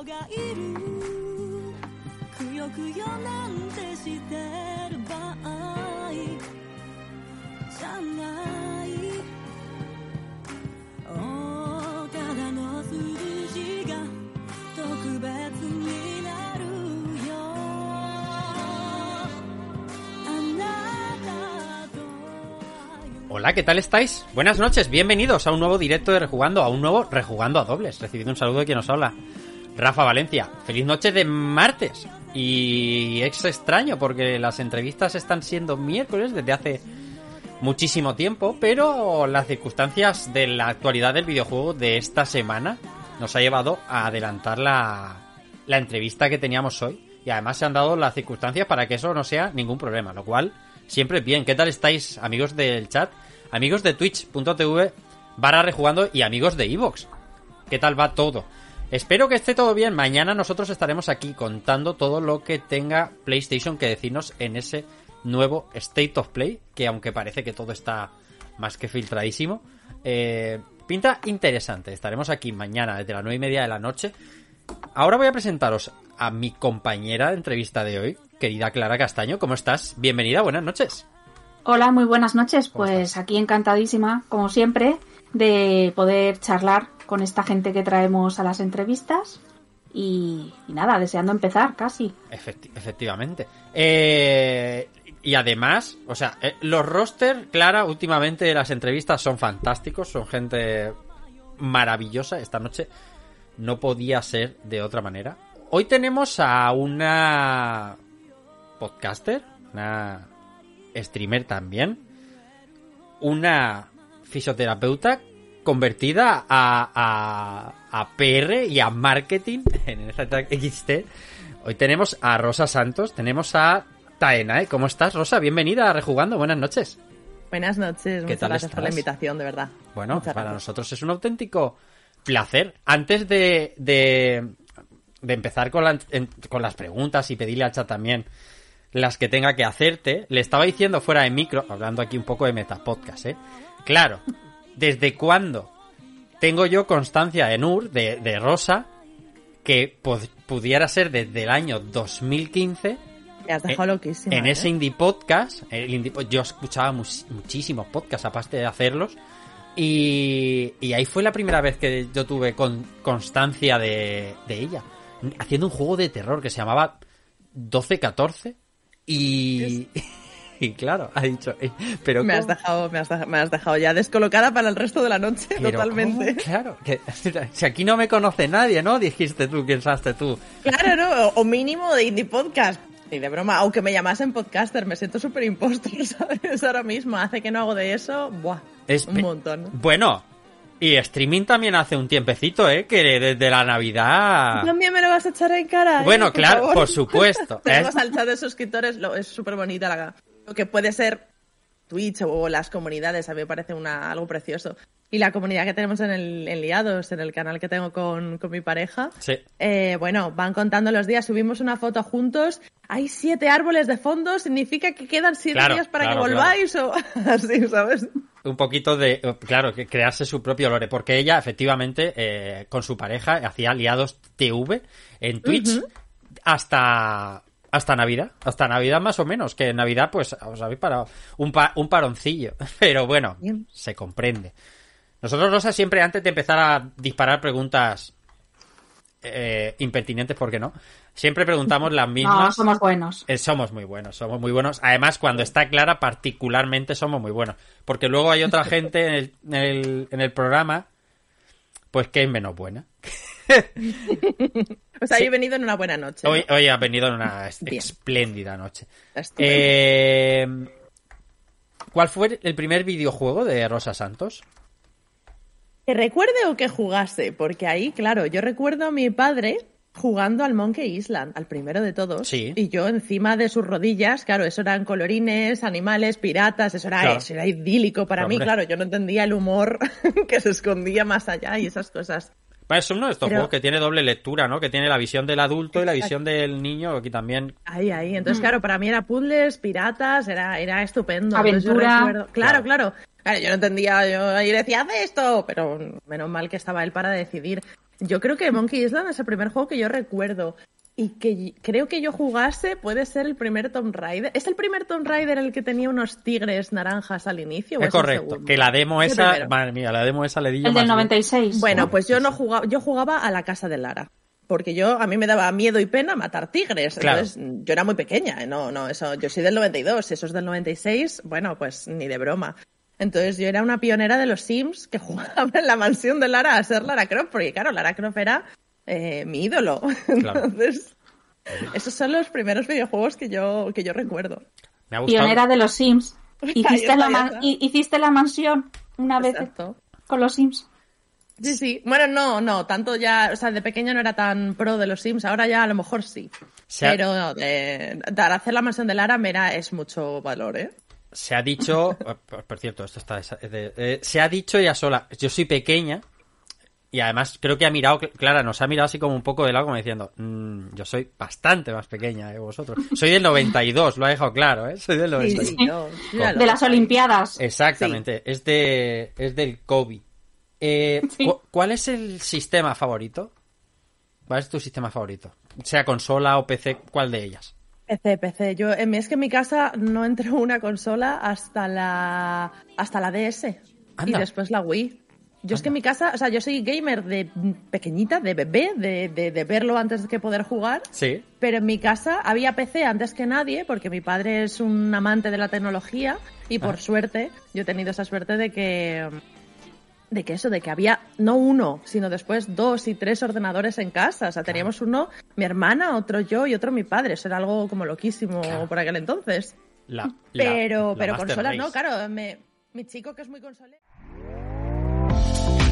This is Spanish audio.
人がいるくよくよなんてしてる場合じゃないおただの数字が特別になるよあなたと Hola, ¿qué tal estáis? Buenas noches, bienvenidos a un nuevo directo de Rejugando, a un nuevo Rejugando a dobles. Recibiendo un saludo de quien nos habla, Rafa Valencia. Feliz noche de martes. Y es extraño porque las entrevistas están siendo miércoles desde hace muchísimo tiempo, pero las circunstancias de la actualidad del videojuego de esta semana nos ha llevado a adelantar la, la entrevista que teníamos hoy. Y además se han dado las circunstancias para que eso no sea ningún problema, lo cual siempre bien. ¿Qué tal estáis, amigos del chat? Amigos de twitch.tv barra rejugando y amigos de Evox. ¿Qué tal va todo? Espero que esté todo bien. Mañana nosotros estaremos aquí contando todo lo que tenga PlayStation que decirnos en ese nuevo State of Play, que aunque parece que todo está más que filtradísimo, eh, pinta interesante. Estaremos aquí mañana desde las nueve y media de la noche. Ahora voy a presentaros a mi compañera de entrevista de hoy, querida Clara Castaño. ¿Cómo estás? Bienvenida, buenas noches. Hola, muy buenas noches. ¿Cómo Pues estás? aquí encantadísima, como siempre, de poder charlar con esta gente que traemos a las entrevistas. Y, nada, deseando empezar casi. Efecti- efectivamente. Eh, y además, o sea, eh, los roster, Clara, últimamente las entrevistas son fantásticos, son gente maravillosa. Esta noche no podía ser de otra manera. Hoy tenemos a una podcaster, una streamer también, una fisioterapeuta convertida a, a, a PR y a marketing en XT. Hoy tenemos a Rosa Santos, tenemos a Taena, ¿eh? ¿Cómo estás, Rosa? Bienvenida a Rejugando, buenas noches. Buenas noches, muchas tal gracias por la invitación, de verdad. Bueno, Muchas para gracias. nosotros es un auténtico placer. Antes de, de, de empezar con, la- en- con las preguntas y pedirle al chat también las que tenga que hacerte, le estaba diciendo fuera de micro, hablando aquí un poco de Metapodcast, ¿eh? Claro, ¿desde cuándo tengo yo constancia en UR de, de Rosa que pudiera ser desde el año 2015 Me has dejado en- loquísima. en ¿eh? ese indie podcast, el indie yo escuchaba muchísimos podcasts aparte de hacerlos. Y, y ahí fue la primera vez que yo tuve con, constancia de, de ella. Haciendo un juego de terror que se llamaba 12-14. Y, y claro, ha dicho. eh, Pero Me has, dejado, me, has, dej- me has dejado ya descolocada para el resto de la noche, Pero totalmente. ¿cómo? Claro, que, si aquí no me conoce nadie, ¿no? Dijiste tú, pensaste tú. Claro, ¿no? O, mínimo de indie podcast. Y de broma, aunque me llamasen podcaster, me siento súper impostor, ¿sabes? Ahora mismo, hace que no hago de eso, buah, Es un montón. Bueno, y streaming también hace un tiempecito, ¿eh? Que desde la Navidad... ¿También me lo vas a echar en cara? eh? Bueno, claro, favor. por supuesto. Tenemos ¿eh? al chat de suscriptores, lo, es súper bonita la, lo que puede ser Twitch o las comunidades, a mí me parece una, algo precioso. Y la comunidad que tenemos en el en Liados, en el canal que tengo con, con mi pareja, Sí. eh, bueno, van contando los días, subimos una foto juntos, hay siete árboles de fondo, significa que quedan siete Claro, días para claro, que volváis o así, ¿sabes? Un poquito de, claro, que crearse su propio lore, porque ella efectivamente eh, con su pareja hacía aliados TV en Twitch hasta hasta Navidad, hasta Navidad más o menos, que en Navidad pues os habéis parado un, pa- un paroncillo, pero bueno, Bien. se comprende. Nosotros, Rosa, siempre antes de empezar a disparar preguntas eh, impertinentes, ¿por qué no? Siempre preguntamos las mismas. No, somos buenos. Eh, somos muy buenos, somos muy buenos. Además, cuando está clara, particularmente somos muy buenos. Porque luego hay otra gente en el, en el, en el programa, pues que es menos buena. O sea, Sí. yo he venido en una buena noche. ¿no? Hoy, hoy ha venido en una Bien. espléndida noche. Eh, ¿Cuál fue el primer videojuego de Rosa Santos? Que recuerde o que jugase, porque ahí, claro, yo recuerdo a mi padre jugando al Monkey Island, al primero de todos. Sí. Y yo encima de sus rodillas, claro, eso eran colorines, animales, piratas, eso era, Claro. eso era idílico para mí, claro, yo no entendía el humor que se escondía más allá y esas cosas. Bueno, es uno de estos Pero- juegos que tiene doble lectura, ¿no? Que tiene la visión del adulto y la visión del niño. Aquí también. Ahí, ahí. Mm. Entonces, claro, para mí era puzzles, piratas, era, era estupendo. Yo Aventura. recuerdo- Claro, claro. Claro, yo no entendía, yo ahí decía, haz esto, pero menos mal que estaba él para decidir. Yo creo que Monkey Island es el primer juego que yo recuerdo. Y que creo que yo jugase puede ser el primer Tomb Raider. ¿Es el primer Tomb Raider el que tenía unos tigres naranjas al inicio? o Es correcto. Que la demo esa. Madre mía, la demo esa le di yo El del más- 96. Bueno, pues yo no jugaba, yo jugaba a la casa de Lara. Porque yo, a mí me daba miedo y pena matar tigres. Claro. Entonces, yo era muy pequeña. ¿eh? No, no, eso, yo soy del 92. Si eso es del 96, bueno, pues ni de broma. Entonces, yo era una pionera de los Sims que jugaba en la mansión de Lara a ser Lara Croft. Porque, claro, Lara Croft era eh, mi ídolo. Claro. Entonces, esos son los primeros videojuegos que yo, que yo recuerdo. Me ha gustado. Pionera de los Sims. Hiciste, está, la, hiciste la mansión una vez Exacto. con los Sims. Sí, sí. Bueno, no, no, tanto ya, o sea, de pequeño no era tan pro de los Sims, ahora ya a lo mejor sí. Pero no, de, de hacer la mansión de Lara Mera es mucho valor, ¿eh? Se ha dicho, eh, por, por cierto, esto está, es de- eh, se ha dicho ella sola, yo soy pequeña y además creo que ha mirado, Clara nos ha mirado así como un poco de lado como diciendo, "Mm, yo soy bastante más pequeña que vosotros. Soy del 92, lo ha dejado claro, ¿eh? Soy del 92. Sí, sí, yo- yo ya lo De las. Olimpiadas. Exactamente, es de es del COVID. Eh, Sí. cu- ¿Cuál es el sistema favorito? ¿Cuál es tu sistema favorito? Sea consola o PC, ¿cuál de ellas? PC, PC. Yo, es que en mi casa no entró una consola hasta la, hasta la DS. Y después la Wii. Yo es que en mi casa, o sea, yo soy gamer de pequeñita, de bebé, de, de, de verlo antes de que poder jugar. Sí. Pero en mi casa había PC antes que nadie, porque mi padre es un amante de la tecnología y por Ah. suerte, yo he tenido esa suerte de que, de que eso, de que había no uno, sino después dos y tres ordenadores en casa. O sea, teníamos uno, mi hermana, otro yo y otro mi padre. Eso era algo como loquísimo Claro. por aquel entonces. La, la- Pero, la pero consolas no, claro. me- mi chico que es muy consolero.